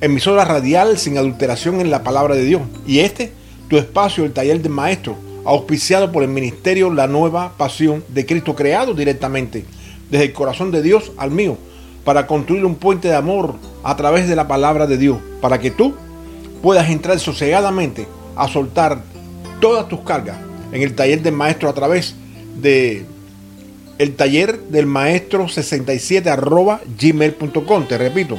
emisora radial sin adulteración en la palabra de Dios. Y este, tu espacio, el taller del maestro, auspiciado por el ministerio La Nueva Pasión de Cristo, creado directamente desde el corazón de Dios al mío, para construir un puente de amor a través de la palabra de Dios, para que tú puedas entrar sosegadamente a soltar todas tus cargas en el taller del maestro a través de el taller del maestro 67 arroba gmail.com. Te repito,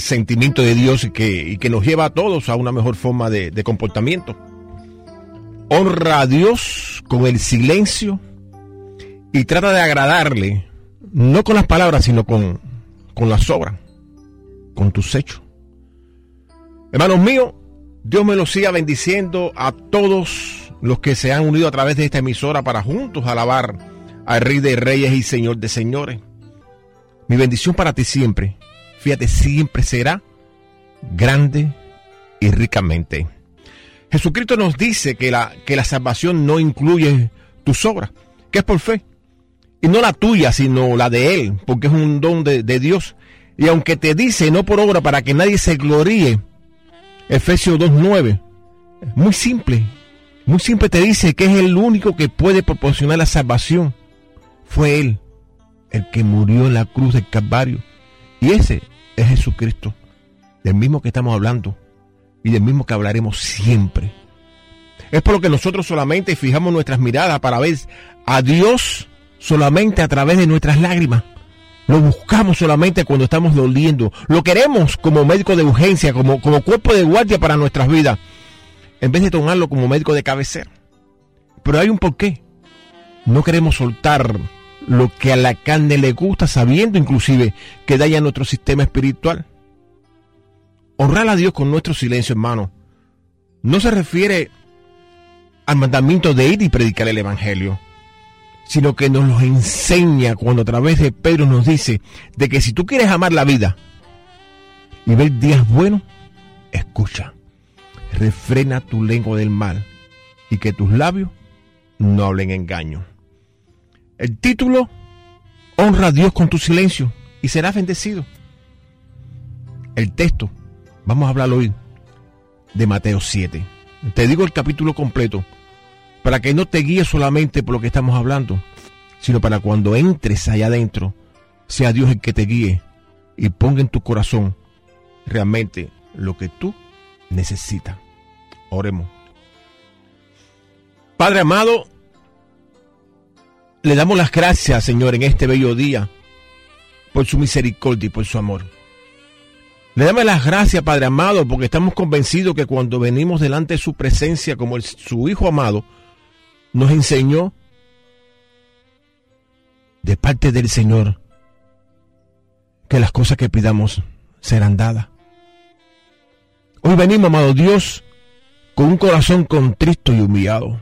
sentimiento de Dios y que, que, nos lleva a todos a una mejor forma de, comportamiento. Honra a Dios con el silencio y trata de agradarle, no con las palabras, sino con, con las obras, con tus hechos. Hermanos míos, Dios me los siga bendiciendo a todos los que se han unido a través de esta emisora para juntos alabar al Rey de Reyes y Señor de Señores. Mi bendición para ti siempre, fíjate, siempre será grande y ricamente. Jesucristo nos dice que la, que la salvación no incluye tus obras, que es por fe. Y no la tuya, sino la de Él, porque es un don de, de Dios. Y aunque te dice no por obra para que nadie se gloríe, Efesios 2.9, muy simple, muy simple te dice que es el único que puede proporcionar la salvación. Fue Él el que murió en la cruz del Calvario. Y ese es Jesucristo, del mismo que estamos hablando y del mismo que hablaremos siempre. Es por lo que nosotros solamente fijamos nuestras miradas para ver a Dios solamente a través de nuestras lágrimas. Lo buscamos solamente cuando estamos doliendo. Lo queremos como médico de urgencia, como, como cuerpo de guardia para nuestras vidas, en vez de tomarlo como médico de cabecera. Pero hay un porqué. No queremos soltar lo que a la carne le gusta, sabiendo inclusive que daña nuestro sistema espiritual. Honrar a Dios con nuestro silencio, hermano, no se refiere al mandamiento de ir y predicar el Evangelio, sino que nos lo enseña cuando a través de Pedro nos dice de que si tú quieres amar la vida y ver días buenos, escucha, refrena tu lengua del mal y que tus labios no hablen engaño. El título, honra a Dios con tu silencio y serás bendecido. El texto, vamos a hablar hoy de Mateo 7. Te digo el capítulo completo para que no te guíes solamente por lo que estamos hablando, sino para cuando entres allá adentro, sea Dios el que te guíe y ponga en tu corazón realmente lo que tú necesitas. Oremos. Padre amado, le damos las gracias, Señor, en este bello día, por su misericordia y por su amor. Le damos las gracias, Padre amado, porque estamos convencidos que cuando venimos delante de su presencia como su Hijo amado, nos enseñó de parte del Señor que las cosas que pidamos serán dadas. Hoy venimos, amado Dios, con un corazón contristo y humillado.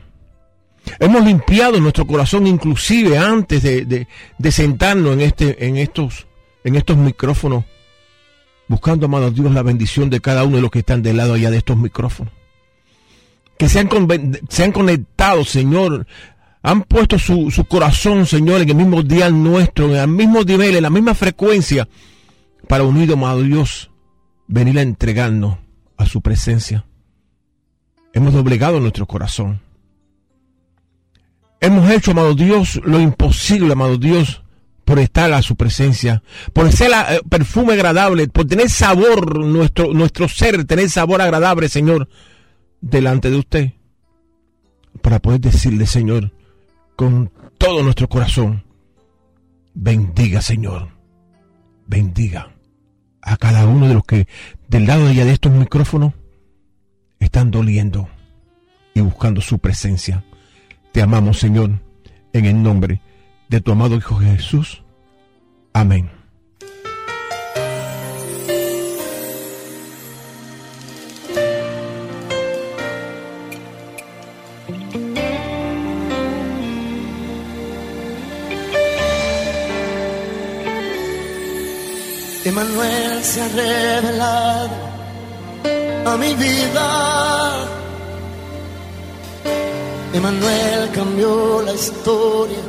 Hemos limpiado nuestro corazón inclusive antes de, sentarnos en, este, en, estos, en estos micrófonos, buscando, amado Dios, la bendición de cada uno de los que están del lado allá de estos micrófonos. Que se han, se han conectado, Señor, han puesto su, su, corazón, Señor, en el mismo día nuestro, en el mismo nivel, en la misma frecuencia, para unido, amado Dios, venir a entregarnos a su presencia. Hemos doblegado nuestro corazón. Hemos hecho, amado Dios, lo imposible, amado Dios, por estar a su presencia, por ser eh, perfume agradable, por tener sabor, nuestro, nuestro ser, tener sabor agradable, Señor, delante de usted, para poder decirle, Señor, con todo nuestro corazón, bendiga, Señor, bendiga a cada uno de los que del lado de allá de estos micrófonos están doliendo y buscando su presencia. Te amamos, Señor, en el nombre de tu amado Hijo Jesús. Amén. Emanuel se ha revelado a mi vida. Emanuel cambió la historia,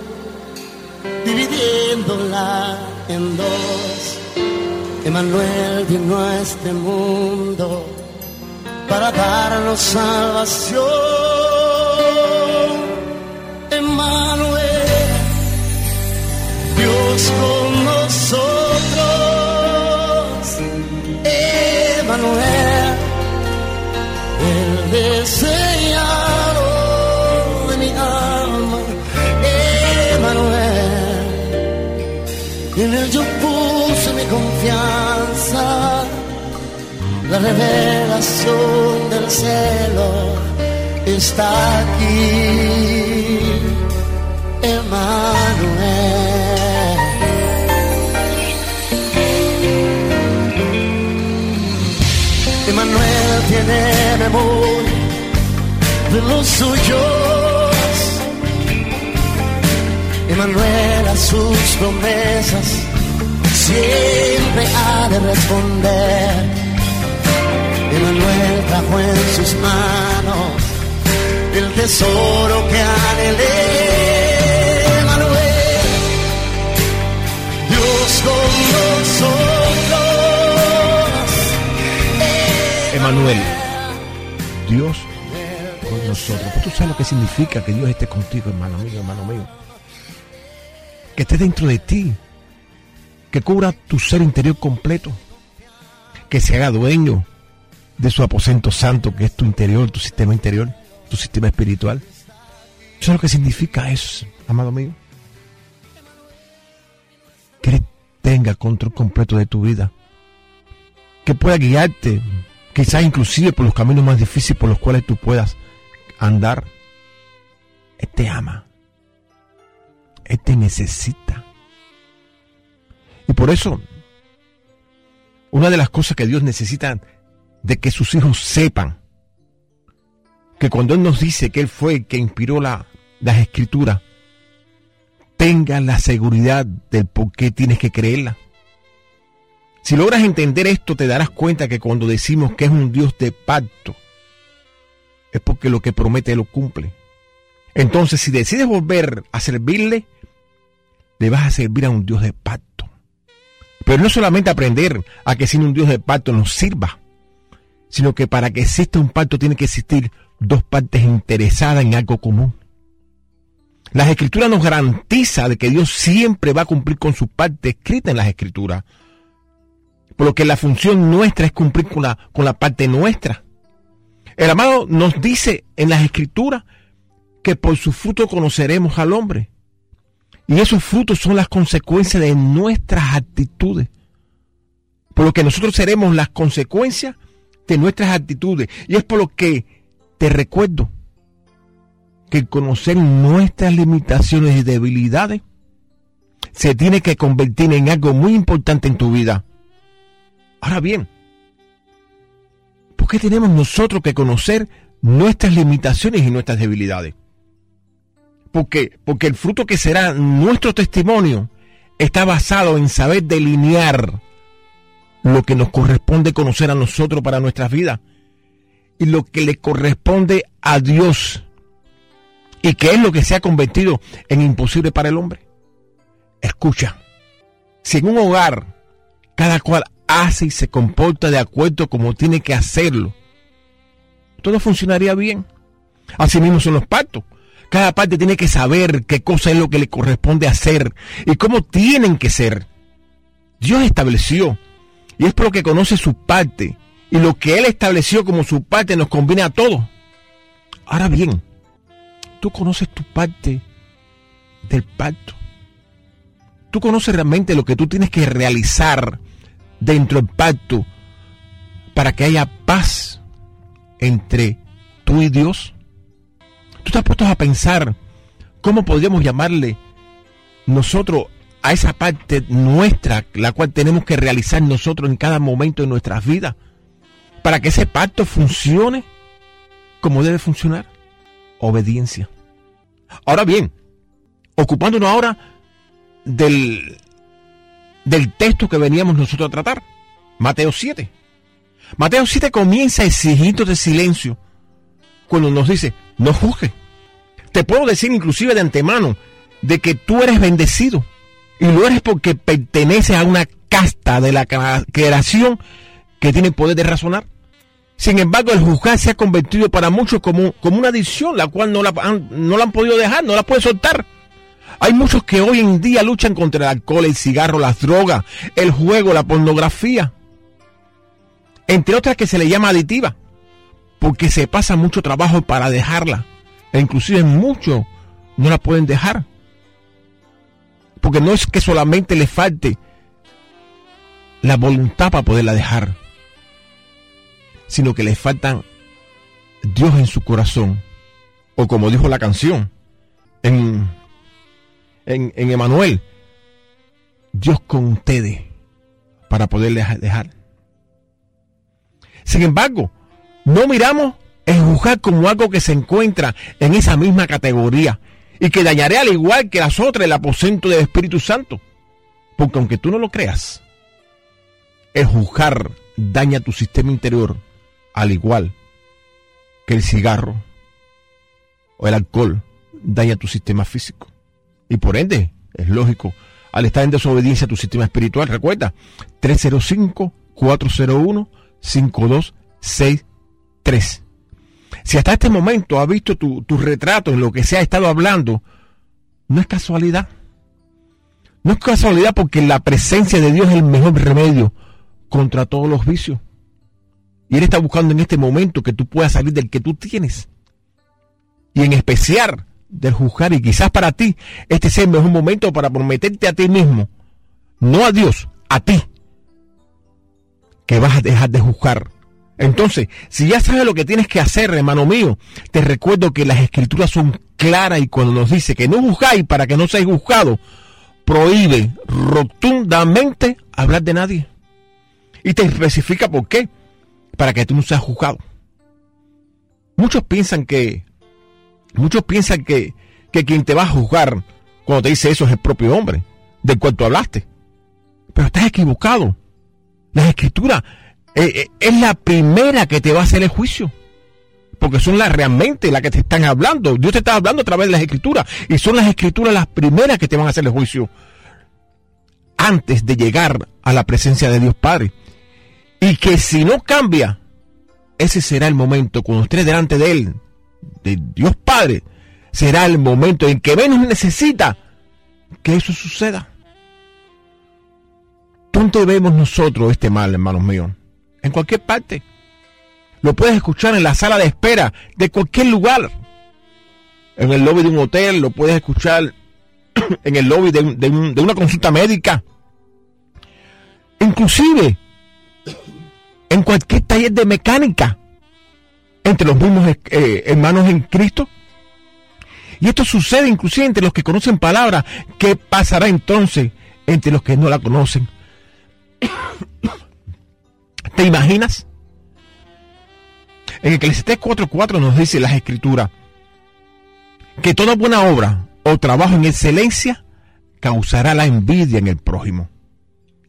dividiéndola en dos. Emanuel vino a este mundo para darnos salvación. Emanuel, Dios con en él yo puse mi confianza, la revelación del cielo está aquí, Emanuel. Emanuel tiene memoria de los suyos. Emanuel a sus promesas siempre ha de responder. Emanuel trajo en sus manos el tesoro que anhelé. Emanuel, Dios con nosotros. Emanuel, Dios con nosotros. Tú sabes lo que significa que Dios esté contigo, hermano mío, hermano mío. Que esté dentro de ti. Que cubra tu ser interior completo. Que se haga dueño de su aposento santo, que es tu interior, tu sistema interior, tu sistema espiritual. Eso es lo que significa eso, amado mío. Que Él tenga control completo de tu vida. Que pueda guiarte quizás inclusive por los caminos más difíciles por los cuales tú puedas andar. Él te ama. Él te necesita. Y por eso, una de las cosas que Dios necesita de que sus hijos sepan, que cuando Él nos dice que Él fue el que inspiró la, las escrituras, tengan la seguridad del por qué tienes que creerla. Si logras entender esto, te darás cuenta que cuando decimos que es un Dios de pacto, es porque lo que promete lo cumple. Entonces, si decides volver a servirle, le vas a servir a un Dios de pacto. Pero no solamente aprender a que sin un Dios de pacto nos sirva, sino que para que exista un pacto tiene que existir dos partes interesadas en algo común. Las escrituras nos garantiza de que Dios siempre va a cumplir con su parte escrita en las escrituras. Por lo que la función nuestra es cumplir con la, con la parte nuestra. El amado nos dice en las escrituras que por su fruto conoceremos al hombre. Y esos frutos son las consecuencias de nuestras actitudes. Por lo que nosotros seremos las consecuencias de nuestras actitudes. Y es por lo que te recuerdo que conocer nuestras limitaciones y debilidades se tiene que convertir en algo muy importante en tu vida. Ahora bien, ¿por qué tenemos nosotros que conocer nuestras limitaciones y nuestras debilidades? Porque, porque el fruto que será nuestro testimonio está basado en saber delinear lo que nos corresponde conocer a nosotros para nuestras vidas y lo que le corresponde a Dios y que es lo que se ha convertido en imposible para el hombre. Escucha, si en un hogar cada cual hace y se comporta de acuerdo como tiene que hacerlo, todo funcionaría bien. Así mismo son los pactos. Cada parte tiene que saber qué cosa es lo que le corresponde hacer y cómo tienen que ser. Dios estableció, y es por lo que conoce su parte, y lo que Él estableció como su parte nos conviene a todos. Ahora bien, tú conoces tu parte del pacto. Tú conoces realmente lo que tú tienes que realizar dentro del pacto para que haya paz entre tú y Dios. Tú estás puesto a pensar cómo podríamos llamarle nosotros a esa parte nuestra, la cual tenemos que realizar nosotros en cada momento de nuestras vidas, para que ese pacto funcione como debe funcionar. Obediencia. Ahora bien, ocupándonos ahora del, del texto que veníamos nosotros a tratar, Mateo 7. Mateo 7 comienza exigiendo de silencio cuando nos dice, no juzgue. Te puedo decir inclusive de antemano de que tú eres bendecido y lo eres porque perteneces a una casta de la creación que tiene poder de razonar. Sin embargo, el juzgar se ha convertido para muchos como, como una adicción, la cual no la, han, no la han podido dejar, no la pueden soltar. Hay muchos que hoy en día luchan contra el alcohol, el cigarro, las drogas, el juego, la pornografía. Entre otras que se le llama aditiva, porque se pasa mucho trabajo para dejarla. E inclusive muchos no la pueden dejar. Porque no es que solamente le falte la voluntad para poderla dejar sino que le faltan Dios en su corazón. O como dijo la canción en, en, en Emanuel, Dios con ustedes para poderle dejar. Sin embargo, no miramos el juzgar como algo que se encuentra en esa misma categoría y que dañaré al igual que las otras el aposento del Espíritu Santo. Porque aunque tú no lo creas, el juzgar daña tu sistema interior al igual que el cigarro o el alcohol, daña tu sistema físico. Y por ende, es lógico, al estar en desobediencia a tu sistema espiritual, recuerda, 305-401-5263. Si hasta este momento has visto tu, tu retrato en lo que se ha estado hablando, no es casualidad. No es casualidad porque la presencia de Dios es el mejor remedio contra todos los vicios. Y Él está buscando en este momento que tú puedas salir del que tú tienes. Y en especial del juzgar. Y quizás para ti este sea el mejor momento para prometerte a ti mismo. No a Dios, a ti. Que vas a dejar de juzgar. Entonces, si ya sabes lo que tienes que hacer, hermano mío, te recuerdo que las escrituras son claras y cuando nos dice que no juzgáis para que no seáis juzgados, prohíbe rotundamente hablar de nadie. Y te especifica por qué para que tú no seas juzgado. Muchos piensan que, muchos piensan que, que quien te va a juzgar cuando te dice eso es el propio hombre del cual tú hablaste. Pero estás equivocado. La escritura eh, eh, es la primera que te va a hacer el juicio. Porque son las realmente las que te están hablando. Dios te está hablando a través de las escrituras. Y son las escrituras las primeras que te van a hacer el juicio. Antes de llegar a la presencia de Dios Padre. Y que si no cambia, ese será el momento cuando esté delante de Él, de Dios Padre, será el momento en que menos necesita que eso suceda. ¿Dónde vemos nosotros este mal, hermanos míos? En cualquier parte. Lo puedes escuchar en la sala de espera de cualquier lugar. En el lobby de un hotel, lo puedes escuchar en el lobby de, de una consulta médica. Inclusive en cualquier taller de mecánica entre los mismos eh, hermanos en Cristo. Y esto sucede inclusive entre los que conocen palabra. ¿Qué pasará entonces entre los que no la conocen? ¿Te imaginas? En Eclesiastés 4.4 nos dice las escrituras que toda buena obra o trabajo en excelencia causará la envidia en el prójimo.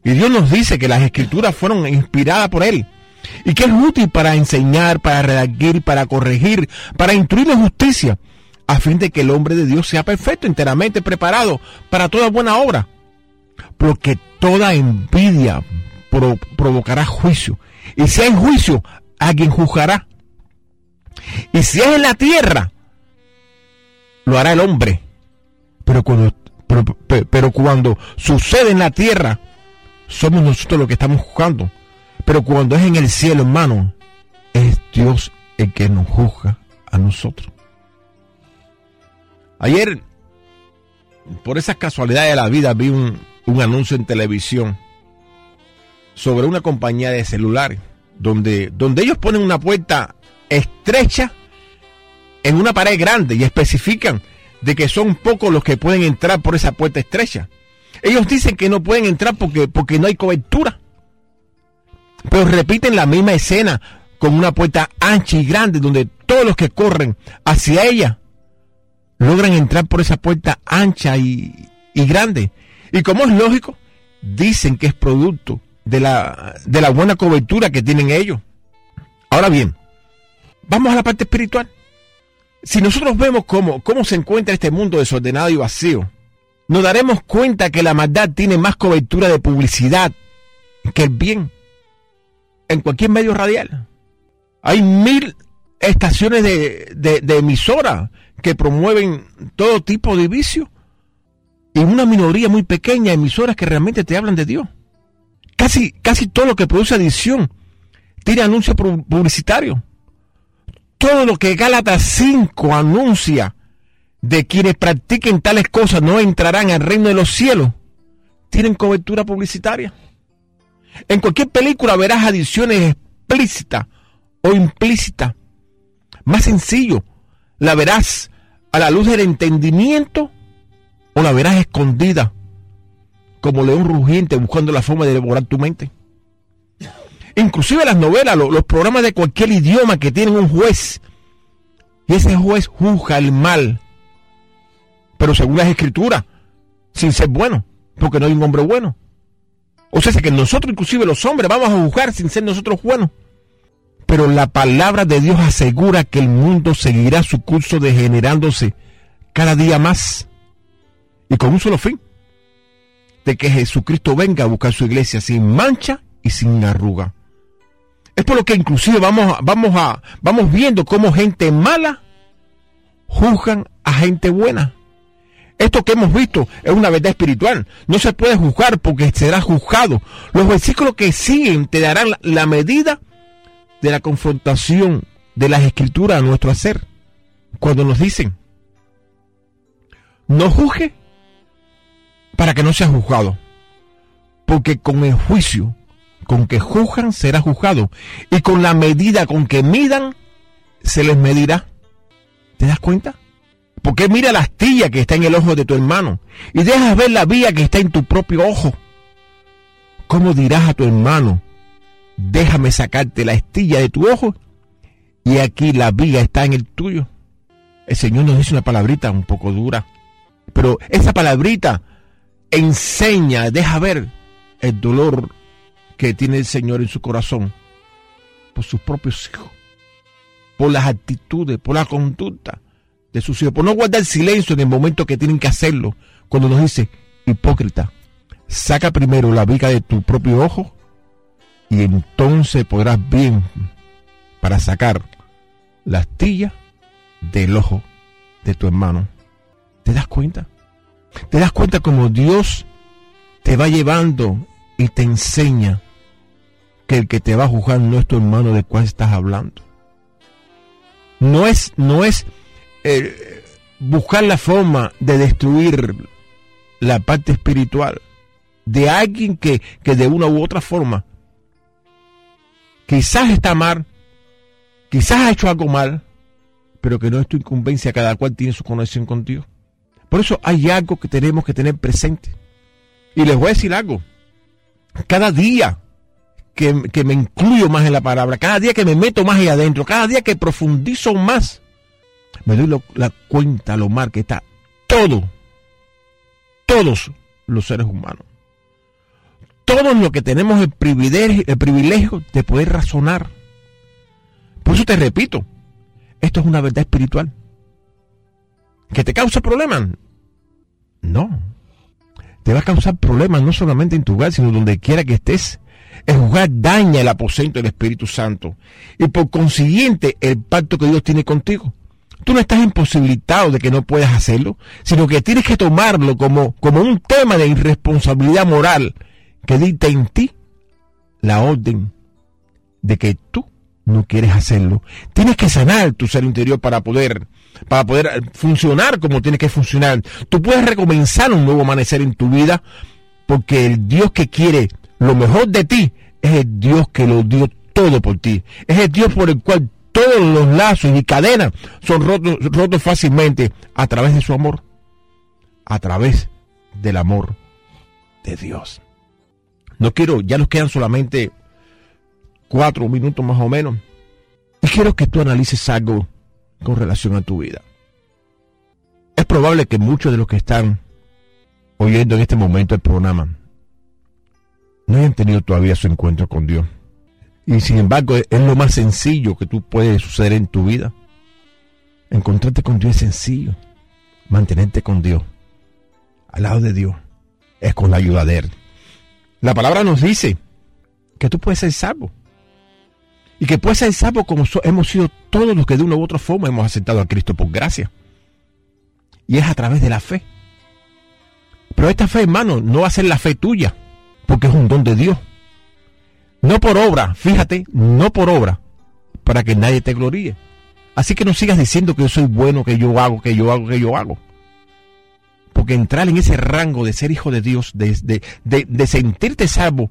Y Dios nos dice que las escrituras fueron inspiradas por Él y que es útil para enseñar, para redactar, para corregir, para instruir la justicia, a fin de que el hombre de Dios sea perfecto, enteramente preparado para toda buena obra. Porque toda envidia provocará juicio. Y si hay juicio, alguien juzgará. Y si es en la tierra, lo hará el hombre. Pero cuando, pero, cuando sucede en la tierra, somos nosotros los que estamos juzgando. Pero cuando es en el cielo, hermano, es Dios el que nos juzga a nosotros. Ayer, por esas casualidades de la vida, vi un, un anuncio en televisión sobre una compañía de celulares, donde, donde ellos ponen una puerta estrecha en una pared grande y especifican de que son pocos los que pueden entrar por esa puerta estrecha. Ellos dicen que no pueden entrar porque, porque no hay cobertura. Pero repiten la misma escena con una puerta ancha y grande donde todos los que corren hacia ella logran entrar por esa puerta ancha y, y grande. Y como es lógico, dicen que es producto de la, de la buena cobertura que tienen ellos. Ahora bien, vamos a la parte espiritual. Si nosotros vemos cómo, cómo se encuentra este mundo desordenado y vacío, nos daremos cuenta que la maldad tiene más cobertura de publicidad que el bien en cualquier medio radial. Hay mil estaciones de, de, de emisora que promueven todo tipo de vicio y una minoría muy pequeña de emisoras que realmente te hablan de Dios. Casi, casi todo lo que produce adicción tiene anuncio publicitario. Todo lo que Gálatas 5 anuncia de quienes practiquen tales cosas no entrarán al reino de los cielos, tienen cobertura publicitaria. En cualquier película verás adiciones explícitas o implícitas. Más sencillo, la verás a la luz del entendimiento o la verás escondida como león rugiente buscando la forma de devorar tu mente. Inclusive las novelas, los, programas de cualquier idioma que tienen un juez. Y ese juez juzga el mal. Pero según las escrituras, sin ser bueno, porque no hay un hombre bueno. O sea, que nosotros, inclusive los hombres, vamos a juzgar sin ser nosotros buenos. Pero la palabra de Dios asegura que el mundo seguirá su curso degenerándose cada día más. Y con un solo fin, de que Jesucristo venga a buscar su iglesia sin mancha y sin arruga. Es por lo que inclusive vamos, vamos, a, vamos viendo cómo gente mala juzgan a gente buena. Esto que hemos visto es una verdad espiritual. No se puede juzgar porque será juzgado. Los versículos que siguen te darán la medida de la confrontación de las escrituras a nuestro hacer. Cuando nos dicen, no juzgue para que no sea juzgado. Porque con el juicio con que juzgan será juzgado. Y con la medida con que midan, se les medirá. ¿Te das cuenta? Porque mira la astilla que está en el ojo de tu hermano y dejas ver la vía que está en tu propio ojo. ¿Cómo dirás a tu hermano, déjame sacarte la astilla de tu ojo y aquí la viga está en el tuyo? El Señor nos dice una palabrita un poco dura, pero esa palabrita enseña, deja ver el dolor que tiene el Señor en su corazón por sus propios hijos, por las actitudes, por la conducta de sus hijos, por no guardar silencio en el momento que tienen que hacerlo, cuando nos dice, hipócrita, saca primero la viga de tu propio ojo y entonces podrás bien para sacar la astilla del ojo de tu hermano. ¿Te das cuenta? Te das cuenta como Dios te va llevando y te enseña que el que te va a juzgar no es tu hermano de cuál estás hablando. No es, no es eh, buscar la forma de destruir la parte espiritual de alguien que, que de una u otra forma quizás está mal, quizás ha hecho algo mal, pero que no es tu incumbencia, cada cual tiene su conexión con Dios. Por eso hay algo que tenemos que tener presente. Y les voy a decir algo. Cada día que, me incluyo más en la palabra, cada día que me meto más ahí adentro, cada día que profundizo más, me doy la cuenta, lo mal que está todo, todos los seres humanos. Todos los que tenemos el privilegio, el privilegio de poder razonar. Por eso te repito, esto es una verdad espiritual. ¿Que te causa problemas? No. Te va a causar problemas no solamente en tu hogar, sino donde quiera que estés. El jugar daña el aposento del Espíritu Santo y por consiguiente el pacto que Dios tiene contigo. tú no estás imposibilitado de que no puedas hacerlo, sino que tienes que tomarlo como, como un tema de irresponsabilidad moral que dicta en ti la orden de que tú no quieres hacerlo. Tienes que sanar tu ser interior para poder, para poder funcionar como tienes que funcionar. Tú puedes recomenzar un nuevo amanecer en tu vida porque el Dios que quiere lo mejor de ti es el Dios que lo dio todo por ti. Es el Dios por el cual todos los lazos y cadenas son rotos, rotos fácilmente a través de su amor, a través del amor de Dios. No quiero, ya nos quedan solamente cuatro minutos más o menos. Y quiero que tú analices algo con relación a tu vida. Es probable que muchos de los que están oyendo en este momento el programa no hayan tenido todavía su encuentro con Dios. Y sin embargo, es lo más sencillo que tú puedes suceder en tu vida. Encontrarte con Dios es sencillo. Mantenerte con Dios. Al lado de Dios. Es con la ayuda de Él. La palabra nos dice que tú puedes ser salvo. Y que puedes ser salvo como hemos sido todos los que de una u otra forma hemos aceptado a Cristo por gracia. Y es a través de la fe. Pero esta fe, hermano, no va a ser la fe tuya, porque es un don de Dios. No por obra, fíjate, no por obra, para que nadie te gloríe. Así que no sigas diciendo que yo soy bueno, que yo hago, que yo hago, que yo hago. Porque entrar en ese rango de ser hijo de Dios, de, de, sentirte salvo,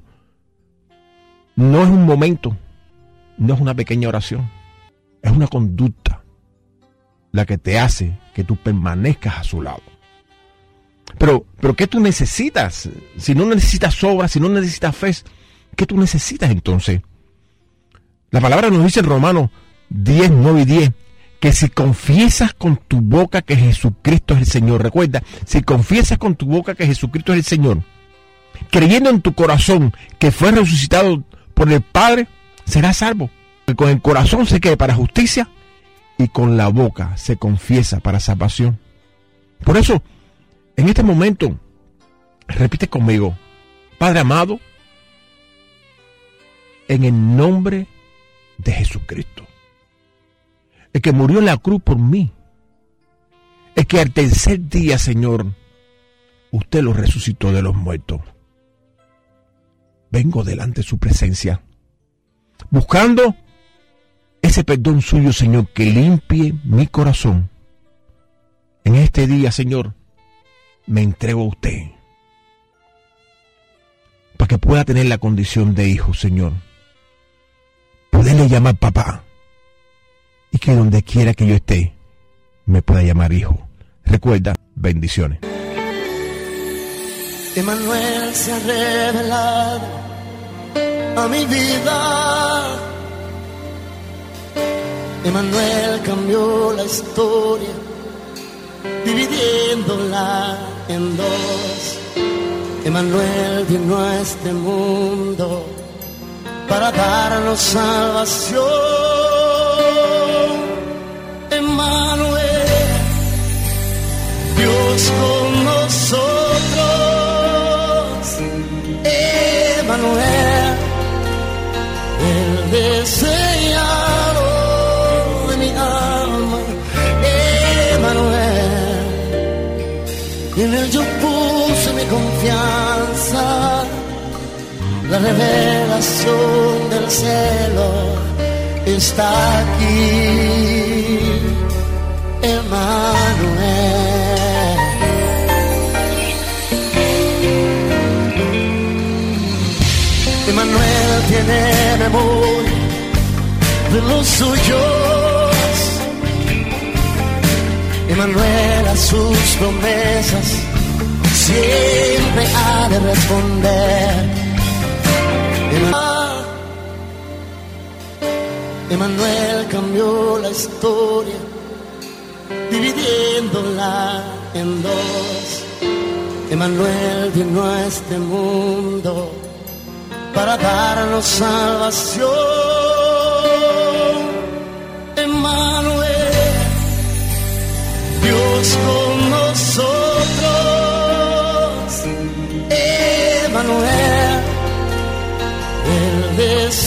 no es un momento, no es una pequeña oración, es una conducta la que te hace que tú permanezcas a su lado. Pero, pero ¿qué tú necesitas? Si no necesitas obra, si no necesitas fe, ¿Qué tú necesitas entonces? La palabra nos dice en Romanos 10, 9 y 10 que si confiesas con tu boca que Jesucristo es el Señor, recuerda, si confiesas con tu boca que Jesucristo es el Señor, creyendo en tu corazón que fue resucitado por el Padre, serás salvo. Con el corazón se quede para justicia y con la boca se confiesa para salvación. Por eso, en este momento, repite conmigo, Padre amado, en el nombre de Jesucristo. El que murió en la cruz por mí. El que al tercer día, Señor, usted lo resucitó de los muertos. Vengo delante de su presencia, buscando ese perdón suyo, Señor, que limpie mi corazón. En este día, Señor, me entrego a usted para que pueda tener la condición de hijo, Señor poderle llamar papá. Y que donde quiera que yo esté, me pueda llamar hijo. Recuerda, bendiciones. Emanuel se ha revelado a mi vida. Emanuel cambió la historia, dividiéndola en dos. Emanuel vino a este mundo para darnos salvación. La revelación del cielo está aquí, Emmanuel. Emmanuel tiene memoria de los suyos. Emmanuel a sus promesas siempre ha de responder Emanuel cambió la historia, dividiéndola en dos. Emanuel vino a este mundo para darnos salvación. Emanuel, Dios con this